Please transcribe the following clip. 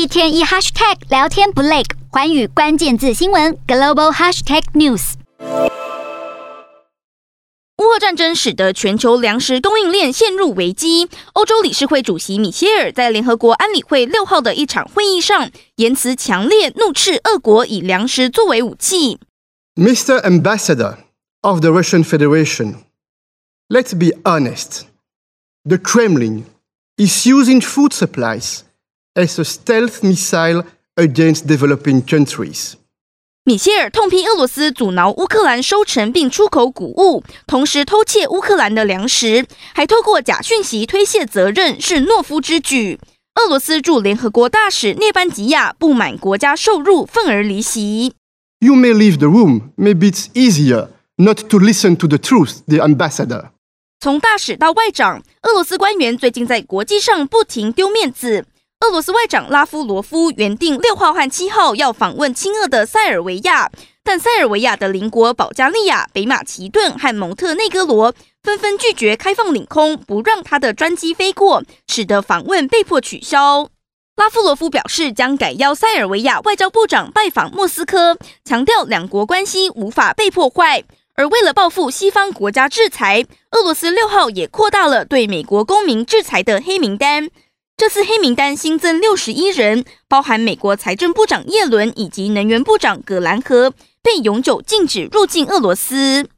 一天一 hashtag 聊天不累，寰宇关键字新闻 global hashtag news。乌俄战争使得全球粮食供应链陷入危机。欧洲理事会主席米歇尔在联合国安理会六号的一场会议上，言辞强烈，怒斥俄国以粮食作为武器。Mr. Ambassador of the Russian Federation, let's be honest. The Kremlin is using food supplies as a stealth missile against developing countries. 米歇尔痛批俄罗斯阻挠乌克兰收成并出口谷物，同时偷窃乌克兰的粮食，还透过假讯息推卸责任，是懦夫之举。俄罗斯驻联合国大使涅班吉亚不满国家受辱，愤而离席。You may leave the room. Maybe it's easier not to listen to the truth, the ambassador. 从大使到外长，俄罗斯官员最近在国际上不停丢面子。俄罗斯外长拉夫罗夫原定六号和七号要访问亲俄的塞尔维亚，但塞尔维亚的邻国保加利亚、北马其顿和蒙特内哥罗纷纷拒绝开放领空，不让他的专机飞过，使得访问被迫取消。拉夫罗夫表示将改邀塞尔维亚外交部长拜访莫斯科，强调两国关系无法被破坏。而为了报复西方国家制裁，俄罗斯六号也扩大了对美国公民制裁的黑名单。这次黑名单新增六十一人，包含美国财政部长耶伦以及能源部长葛兰和，被永久禁止入境俄罗斯。